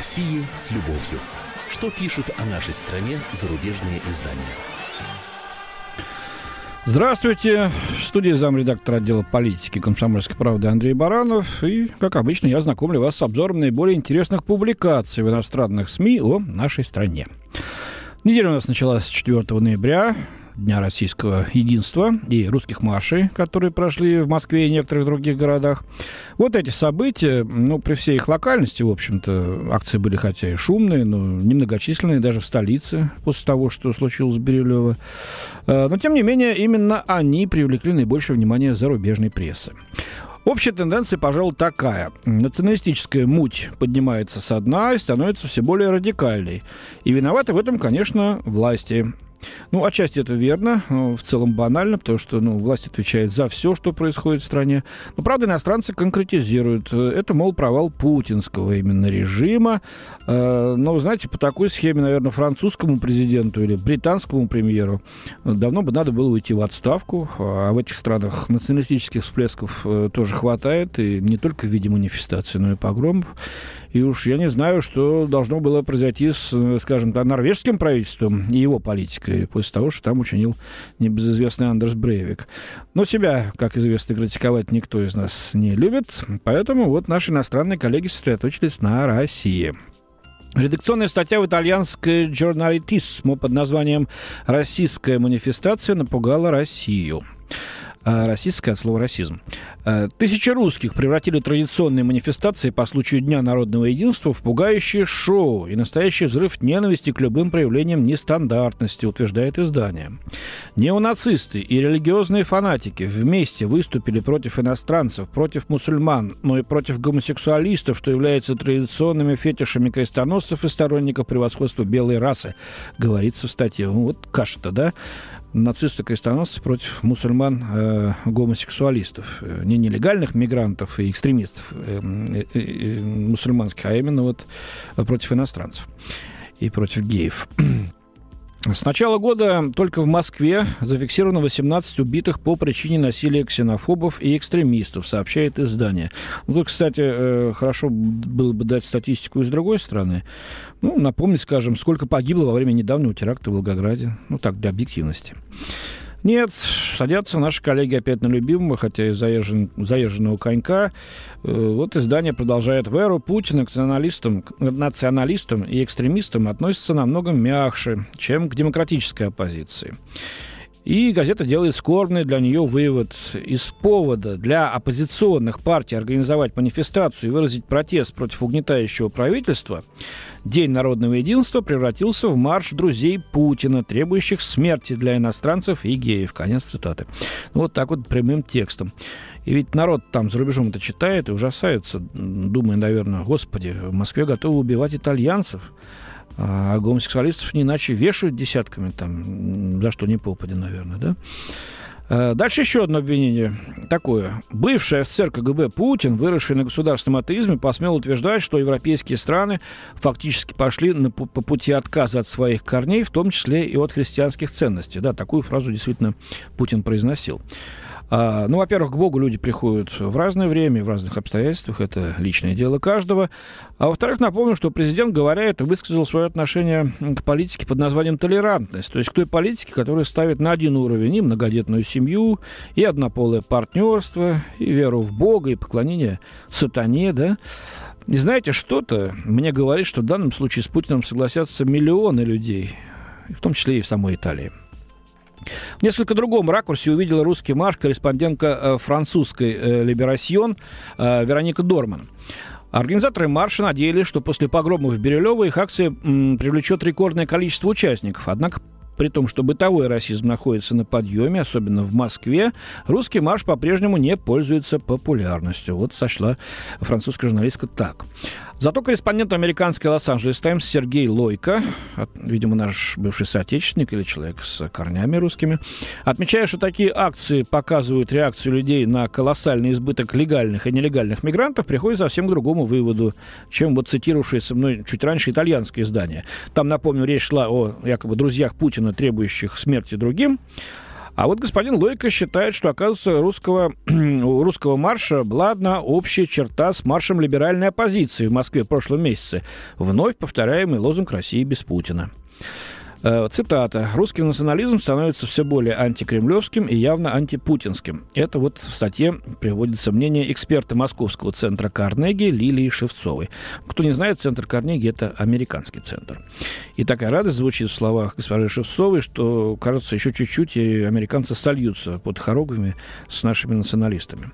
России с любовью. Что пишут о нашей стране зарубежные издания? Здравствуйте. В студии замредактора отдела политики комсомольской правды Андрей Баранов. И, как обычно, я знакомлю вас с обзором наиболее интересных публикаций в иностранных СМИ о нашей стране. Неделя у нас началась с 4 ноября. Дня российского единства и русских маршей, которые прошли в Москве и некоторых других городах. Вот эти события, ну, при всей их локальности, в общем-то, акции были хотя и шумные, но немногочисленные даже в столице после того, что случилось в Бирюлево. Э, но, тем не менее, именно они привлекли наибольшее внимание зарубежной прессы. Общая тенденция, пожалуй, такая. Националистическая муть поднимается со дна и становится все более радикальной. И виноваты в этом, конечно, власти. Ну, отчасти это верно, в целом банально, потому что ну, власть отвечает за все, что происходит в стране. Но, правда, иностранцы конкретизируют. Это, мол, провал путинского именно режима. Э, но, знаете, по такой схеме, наверное, французскому президенту или британскому премьеру давно бы надо было уйти в отставку. А в этих странах националистических всплесков э, тоже хватает, и не только в виде манифестаций, но и погромов. И уж я не знаю, что должно было произойти с, скажем так, норвежским правительством и его политикой после того, что там учинил небезызвестный Андерс Брейвик. Но себя, как известно, критиковать никто из нас не любит, поэтому вот наши иностранные коллеги сосредоточились на России. Редакционная статья в итальянской Giornalitismo под названием «Российская манифестация напугала Россию». А, Российское от слова расизм. А, тысячи русских превратили традиционные манифестации по случаю Дня народного единства в пугающее шоу и настоящий взрыв ненависти к любым проявлениям нестандартности, утверждает издание. Неонацисты и религиозные фанатики вместе выступили против иностранцев, против мусульман, но и против гомосексуалистов, что является традиционными фетишами крестоносцев и сторонников превосходства белой расы, говорится в статье. Ну, вот каша-то, да? Нацисты-крестоносцы против мусульман-гомосексуалистов. Э, не нелегальных мигрантов и экстремистов э, э, мусульманских, а именно вот против иностранцев и против геев. С начала года только в Москве зафиксировано 18 убитых по причине насилия ксенофобов и экстремистов, сообщает издание. Ну, тут, кстати, хорошо было бы дать статистику из другой страны. Ну, напомнить, скажем, сколько погибло во время недавнего теракта в Волгограде. Ну, так, для объективности. Нет, садятся наши коллеги опять на любимого, хотя и заезжен, заезженного конька. Э, вот издание продолжает. В эру Путина к националистам, националистам и экстремистам относятся намного мягче, чем к демократической оппозиции. И газета делает скорбный для нее вывод. Из повода для оппозиционных партий организовать манифестацию и выразить протест против угнетающего правительства – День народного единства превратился в марш друзей Путина, требующих смерти для иностранцев и геев. Конец цитаты. Вот так вот прямым текстом. И ведь народ там за рубежом это читает и ужасается, думая, наверное, господи, в Москве готовы убивать итальянцев, а гомосексуалистов не иначе вешают десятками, там, за что не попади, наверное, да? Э, дальше еще одно обвинение такое. Бывший офицер КГБ Путин, выросший на государственном атеизме, посмел утверждать, что европейские страны фактически пошли на, по пути отказа от своих корней, в том числе и от христианских ценностей. Да, такую фразу действительно Путин произносил. А, ну, во-первых, к Богу люди приходят в разное время, в разных обстоятельствах. Это личное дело каждого. А во-вторых, напомню, что президент, говоря это, высказал свое отношение к политике под названием толерантность. То есть к той политике, которая ставит на один уровень и многодетную семью, и однополое партнерство, и веру в Бога, и поклонение сатане, да. И знаете, что-то мне говорит, что в данном случае с Путиным согласятся миллионы людей, в том числе и в самой Италии. В несколько другом ракурсе увидела русский марш корреспондентка э, французской э, «Либерасьон» э, Вероника Дорман. Организаторы марша надеялись, что после погрома в Бирюлево их акция привлечет рекордное количество участников. Однако при том, что бытовой расизм находится на подъеме, особенно в Москве, русский марш по-прежнему не пользуется популярностью. Вот сошла французская журналистка так. Зато корреспондент американской Лос-Анджелес Таймс Сергей Лойко, видимо, наш бывший соотечественник или человек с корнями русскими, отмечая, что такие акции показывают реакцию людей на колоссальный избыток легальных и нелегальных мигрантов, приходит совсем к другому выводу, чем вот цитировавшееся мной чуть раньше итальянское издание. Там, напомню, речь шла о якобы друзьях Путина, требующих смерти другим. А вот господин Лойко считает, что, оказывается, русского, у русского марша была одна общая черта с маршем либеральной оппозиции в Москве в прошлом месяце. Вновь повторяемый лозунг России без Путина. Э, цитата. «Русский национализм становится все более антикремлевским и явно антипутинским». Это вот в статье приводится мнение эксперта Московского центра Карнеги Лилии Шевцовой. Кто не знает, центр Карнеги – это американский центр. И такая радость звучит в словах госпожи Шевцовой, что, кажется, еще чуть-чуть и американцы сольются под хоругвями с нашими националистами.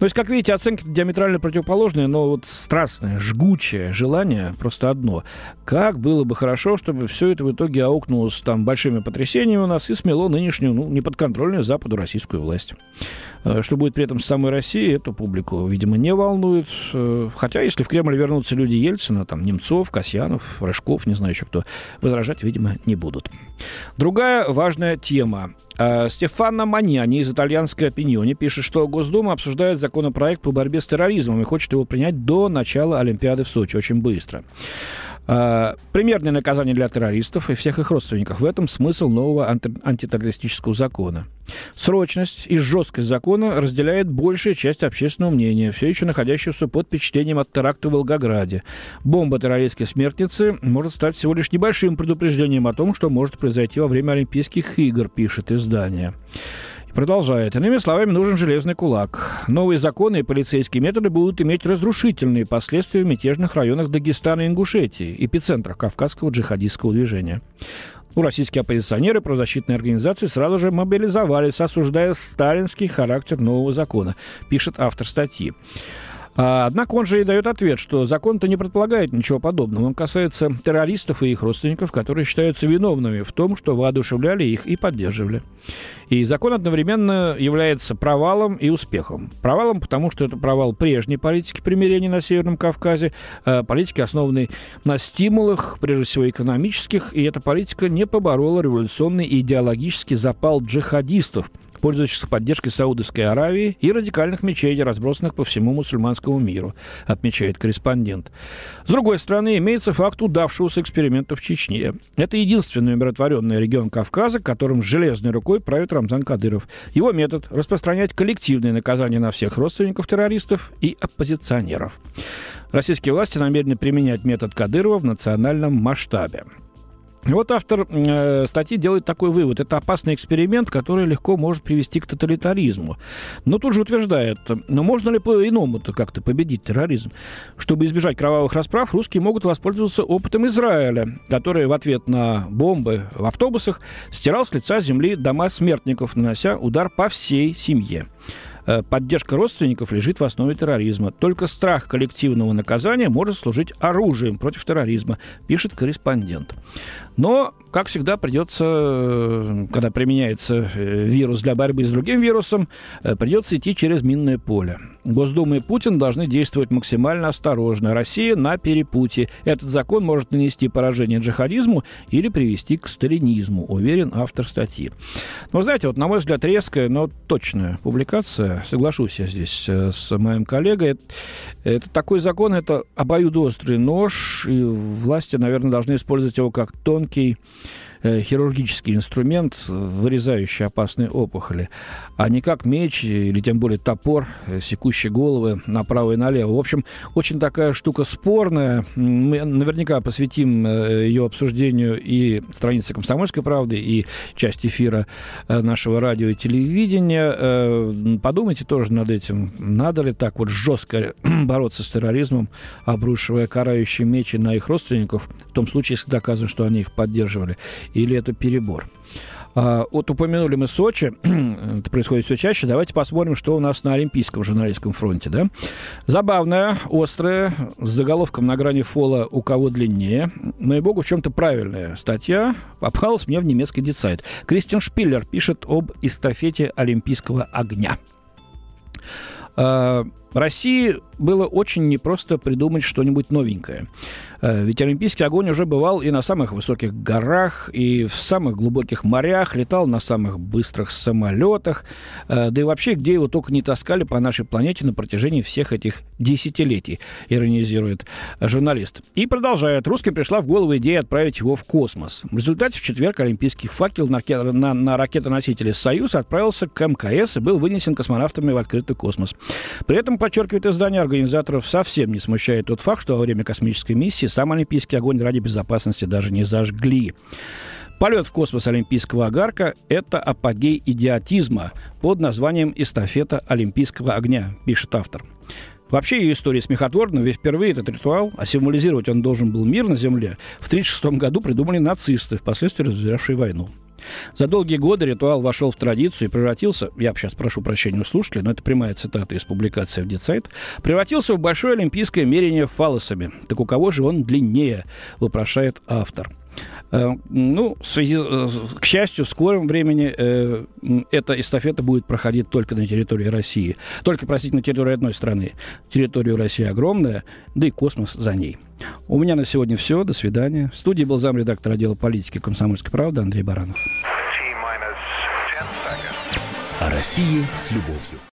То есть, как видите, оценки диаметрально противоположные, но вот страстное, жгучее желание просто одно. Как было бы хорошо, чтобы все это в итоге аук столкнулось там большими потрясениями у нас и смело нынешнюю, ну, неподконтрольную Западу российскую власть. Э, что будет при этом с самой Россией, эту публику, видимо, не волнует. Э, хотя, если в Кремль вернутся люди Ельцина, там, Немцов, Касьянов, Рыжков, не знаю еще кто, возражать, видимо, не будут. Другая важная тема. Э, Стефано Маньяни из итальянской опиньоне пишет, что Госдума обсуждает законопроект по борьбе с терроризмом и хочет его принять до начала Олимпиады в Сочи очень быстро. А, примерное наказание для террористов и всех их родственников. В этом смысл нового анти- антитеррористического закона. Срочность и жесткость закона разделяет большая часть общественного мнения, все еще находящегося под впечатлением от теракта в Волгограде. Бомба террористской смертницы может стать всего лишь небольшим предупреждением о том, что может произойти во время Олимпийских игр, пишет издание. Продолжает. Иными словами, нужен железный кулак. Новые законы и полицейские методы будут иметь разрушительные последствия в мятежных районах Дагестана и Ингушетии, эпицентрах кавказского джихадистского движения. У российские оппозиционеры правозащитные организации сразу же мобилизовались, осуждая сталинский характер нового закона, пишет автор статьи. А, однако он же и дает ответ, что закон-то не предполагает ничего подобного. Он касается террористов и их родственников, которые считаются виновными в том, что воодушевляли их и поддерживали. И закон одновременно является провалом и успехом. Провалом, потому что это провал прежней политики примирения на Северном Кавказе, а, политики, основанной на стимулах, прежде всего экономических, и эта политика не поборола революционный и идеологический запал джихадистов – пользующихся поддержкой Саудовской Аравии и радикальных мечетей, разбросанных по всему мусульманскому миру, отмечает корреспондент. С другой стороны, имеется факт удавшегося эксперимента в Чечне. Это единственный умиротворенный регион Кавказа, которым железной рукой правит Рамзан Кадыров. Его метод – распространять коллективные наказания на всех родственников террористов и оппозиционеров. Российские власти намерены применять метод Кадырова в национальном масштабе. Вот автор э, статьи делает такой вывод. Это опасный эксперимент, который легко может привести к тоталитаризму. Но тут же утверждает, но можно ли по-иному-то как-то победить терроризм? Чтобы избежать кровавых расправ, русские могут воспользоваться опытом Израиля, который в ответ на бомбы в автобусах стирал с лица земли дома смертников, нанося удар по всей семье. Э, поддержка родственников лежит в основе терроризма. Только страх коллективного наказания может служить оружием против терроризма, пишет корреспондент. Но, как всегда, придется, э, когда применяется э, вирус для борьбы с другим вирусом, придется идти через минное поле. Госдума и Путин должны действовать максимально осторожно. Россия на перепутье. Этот закон может нанести поражение джихадизму или привести к сталинизму, уверен автор статьи. Но, знаете, вот, на мой взгляд, резкая, но точная публикация, соглашусь я здесь э, с моим коллегой, это, такой закон, это обоюдоострый нож, и власти, наверное, должны использовать его как тонкий хирургический инструмент, вырезающий опасные опухоли, а не как меч или тем более топор, э, секущий головы направо и налево. В общем, очень такая штука спорная. Мы наверняка посвятим э, ее обсуждению и странице «Комсомольской правды», и часть эфира нашего радио и телевидения. Подумайте тоже над этим. Надо ли так вот жестко бороться с терроризмом, обрушивая карающие мечи на их родственников, в том случае, если доказано, что они их поддерживали, или это перебор? А, вот упомянули мы Сочи, это происходит все чаще. Давайте посмотрим, что у нас на Олимпийском журналистском фронте. Да? Забавная, острая, с заголовком на грани фола «У кого длиннее», но и богу в чем-то правильная статья попалась мне в немецкий дицайт. Кристиан Шпиллер пишет об эстафете Олимпийского огня. А, России было очень непросто придумать что-нибудь новенькое. Э, ведь Олимпийский огонь уже бывал и на самых высоких горах, и в самых глубоких морях, летал на самых быстрых самолетах, э, да и вообще, где его только не таскали по нашей планете на протяжении всех этих десятилетий, иронизирует журналист. И продолжает. Русским пришла в голову идея отправить его в космос. В результате в четверг олимпийский факел на, на, на ракетоносителе «Союз» отправился к МКС и был вынесен космонавтами в открытый космос. При этом, подчеркивает издание, организаторов совсем не смущает тот факт, что во время космической миссии сам олимпийский огонь ради безопасности даже не зажгли. Полет в космос олимпийского огарка – это апогей идиотизма под названием «Эстафета олимпийского огня», пишет автор. Вообще ее история смехотворна, ведь впервые этот ритуал, а символизировать он должен был мир на Земле, в 1936 году придумали нацисты, впоследствии развязавшие войну. За долгие годы ритуал вошел в традицию и превратился, я сейчас прошу прощения у слушателей, но это прямая цитата из публикации в Дицайт, превратился в большое олимпийское мерение фалосами. Так у кого же он длиннее, вопрошает автор. Э, ну, в связи, э, к счастью, в скором времени э, эта эстафета будет проходить только на территории России. Только, простите, на территории одной страны. Территория России огромная, да и космос за ней. У меня на сегодня все. До свидания. В студии был замредактор отдела политики комсомольской правды Андрей Баранов. О России с любовью.